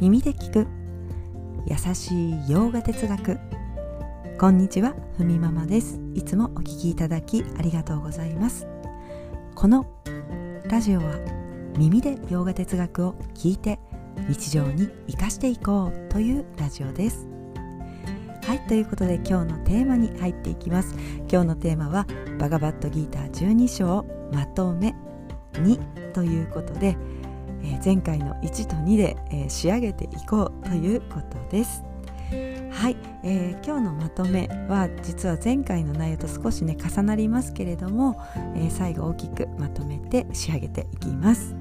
耳で聞く。優しい洋画哲学。こんにちはふみママです。いつもお聞きいただきありがとうございます。このラジオは耳で洋画哲学を聞いて日常に生かしていこうというラジオです。はいということで今日のテーマに入っていきます。今日のテーマはバガバットギーター12章まとめ2ということで、え、前回の1と2で、え、仕上げていこうということです。はい、えー、今日のまとめは実は前回の内容と少しね重なりますけれども、え最後大きくまとめて仕上げていきます。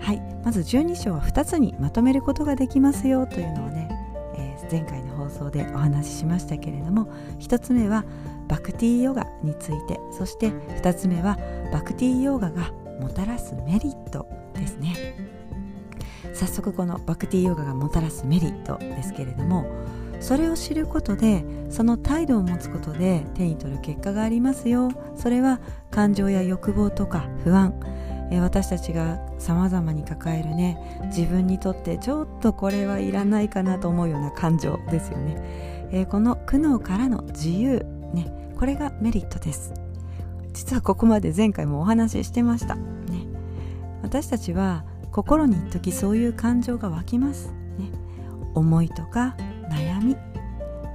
はいまず12章は2つにまとめることができますよというのをね、え前回の放送でお話ししましたけれども1つ目はバクティヨガについてそして2つ目はバクティヨガがもたらすメリットですね。早速このバクティヨガがもたらすメリットですけれどもそれを知ることでその態度を持つことで手に取る結果がありますよ。それは感情や欲望とか不安。え私たちが様々に抱えるね自分にとってちょっとこれはいらないかなと思うような感情ですよね、えー、この苦悩からの自由ねこれがメリットです。実はここまで前回もお話ししてました、ね、私たちは心に一時そういう感情が湧きます、ね、思いとか悩み。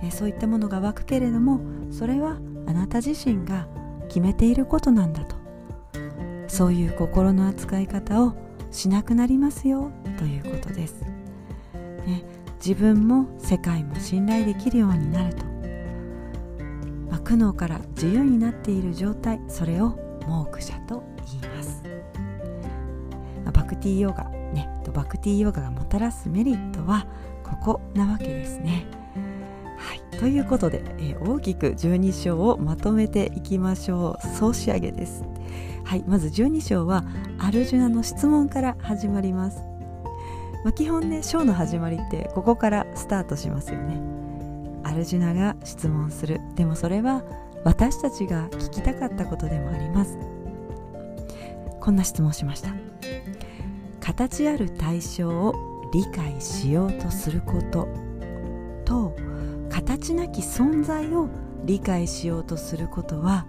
えそういったものが湧くけれどもそれはあなた自身が決めていることなんだと。そういう心の扱い方をしなくなりますよということです、ね、自分も世界も信頼できるようになると、まあ、苦悩から自由になっている状態それをモークシャと言います、クティヨガねバクティヨガがもたらすメリットはここなわけですね。はい、ということで、えー、大きく12章をまとめていきましょう。総仕上げです。はい。まず12章はアルジュナの質問から始まります、まあ、基本ね章の始まりってここからスタートしますよね。アルジュナが質問する。でもそれは私たちが聞きたかったことでもあります。こんな質問しました。形ある対象を理解しようとすること。と形なき存在を理解しようとすることは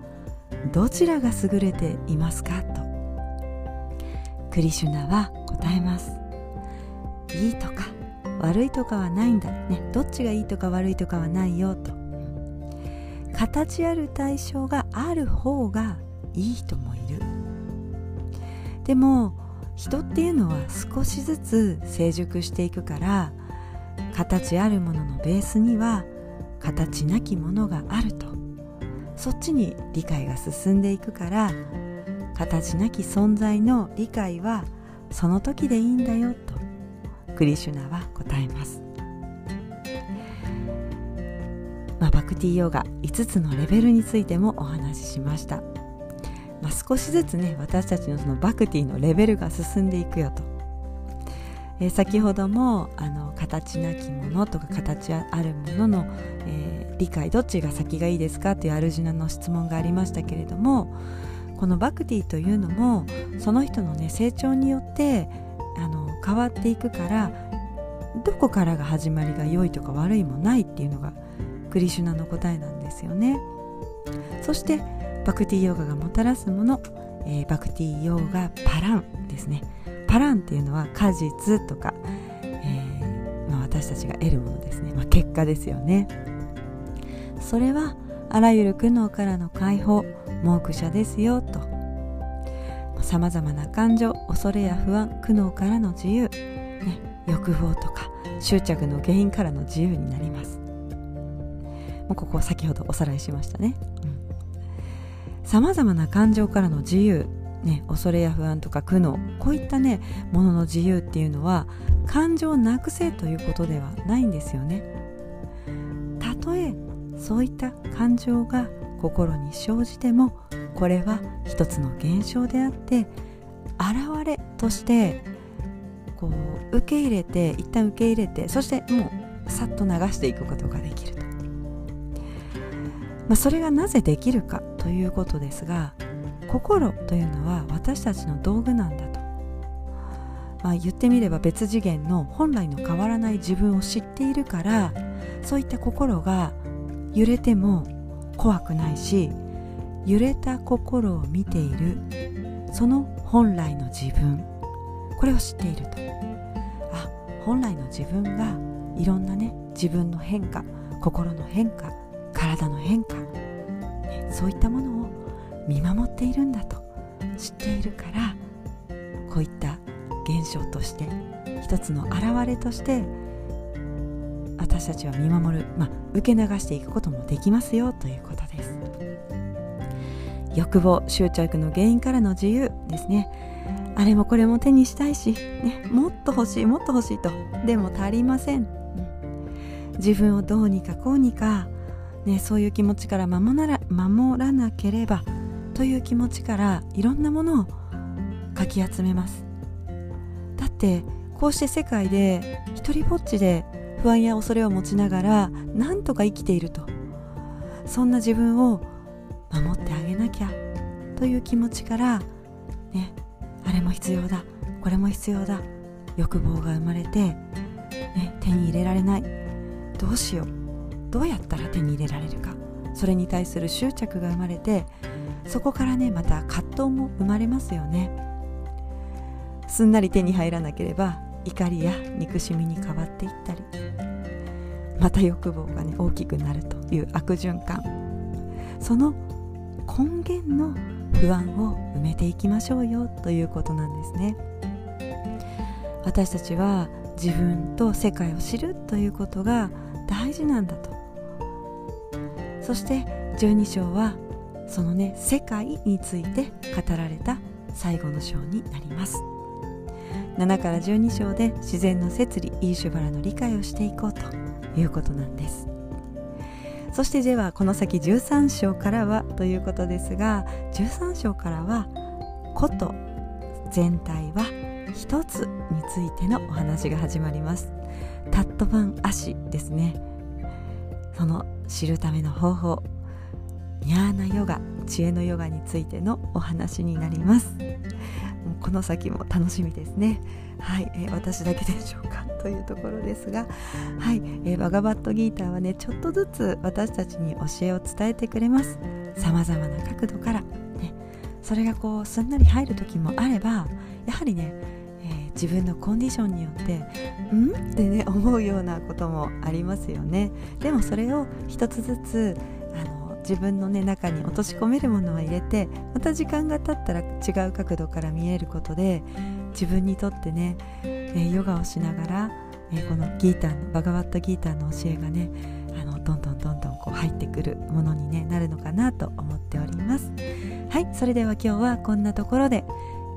どちらが優れていますかと。クリシュナは答えます。いいとか悪いとかはないんだね。どっちがいいとか悪いとかはないよと。形ある対象がある方がいい人もいる。でも人っていうのは少しずつ成熟していくから形あるもののベースには形なきものがあると。そっちに理解が進んでいくから形なき存在の理解はその時でいいんだよとクリシュナは答えます、まあ、バクティヨガ5つのレベルについてもお話ししました、まあ、少しずつね私たちのそのバクティのレベルが進んでいくよと、えー、先ほどもあの形なきものとか形あるものの、えー理解どっちが先がいいですかっていうアルジュナの質問がありましたけれどもこのバクティというのもその人のね成長によってあの変わっていくからどこからが始まりが良いとか悪いもないっていうのがクリシュナの答えなんですよね。そしてバクティヨガがもたらすもの、えー、バクティヨガパランですね。パランっていうのは果実とか、えーまあ、私たちが得るものですね、まあ、結果ですよね。それはあらゆる苦悩からの解放モーク者ですよと。さまざまな感情恐れや不安苦悩からの自由、ね、欲望とか執着の原因からの自由になります。もうここ先ほどおさらいしましたね。さまざまな感情からの自由ね、恐れや不安とか苦悩こういったねものの自由っていうのは感情をなくせということではないんですよね。たとえそういった感情が心に生じてもこれは一つの現象であって現れとしてこう受け入れて一旦受け入れてそしてもうさっと流していくことができると、まあ、それがなぜできるか。ということですが心というのは私たちの道具なんだと。まあ、言ってみれば別次元の本来の変わらない自分を知っているからそういった心が揺れても怖くないし揺れた心を見ているその本来の自分これを知っていると。あ本来の自分がいろんなね自分の変化心の変化体の変化、そういったものを見守っているんだと知っているからこういった現象として一つの表れとして私たちは見守る、まあ、受け流していくこともできますよということです。欲望執着の原因からの自由ですね。あれもこれも手にしたいし、ね、もっと欲しいもっと欲しいとでも足りません、自分をどうにかこうにか、ね、そういう気持ちから守ら守らなければという気持ちからいろんなものをかき集めます。だってこうして世界で一りぼっちで不安や恐れを持ちながらなんとか生きていると。そんな自分を守ってあげなきゃという気持ちからねあれも必要だ。これも必要だ。欲望が生まれて、ね、手に入れられない。どうしよう。どうやったら手に入れられるか。それに対する執着が生まれてそこからねまた葛藤も生まれますよね。すんなり手に入らなければ怒りや憎しみに変わっていったり。また欲望がね大きくなるという悪循環。その根源の不安を埋めていきましょうよということなんですね。私たちは自分と世界を知るということが大事なんだと。そして12章はそのね世界について語られた最後の章になります。7から12章で自然の摂理イーシュバラの理解をしていこうということなんです。そしてではこの先13章からはということですが13章からはこと全体は一つについてのお話が始まります。タットバン足ですね。その知るための方法。ニャーナヨガ知恵のヨガについてのお話になります。この先も楽しみですね。はい、えー、私だけでしょうか？というところですが。はい、えー、バガバットギーターはねちょっとずつ私たちに教えを伝えてくれます。さまざまな角度から、ね、それがこうすんなり入る時もあればやはりね自分のコンディションによってん？ってね思うようなこともありますよね。でもそれを一つずつあの自分の、ね、中に落とし込めるものは入れてまた時間が経ったら違う角度から見えることで自分にとってね、えヨガをしながら、えこのギーターのバガワットギーターの教えがねあのどんどんどんどんこう入ってくるものに、ね、なるのかなと思っております。はいそれでは今日はこんなところで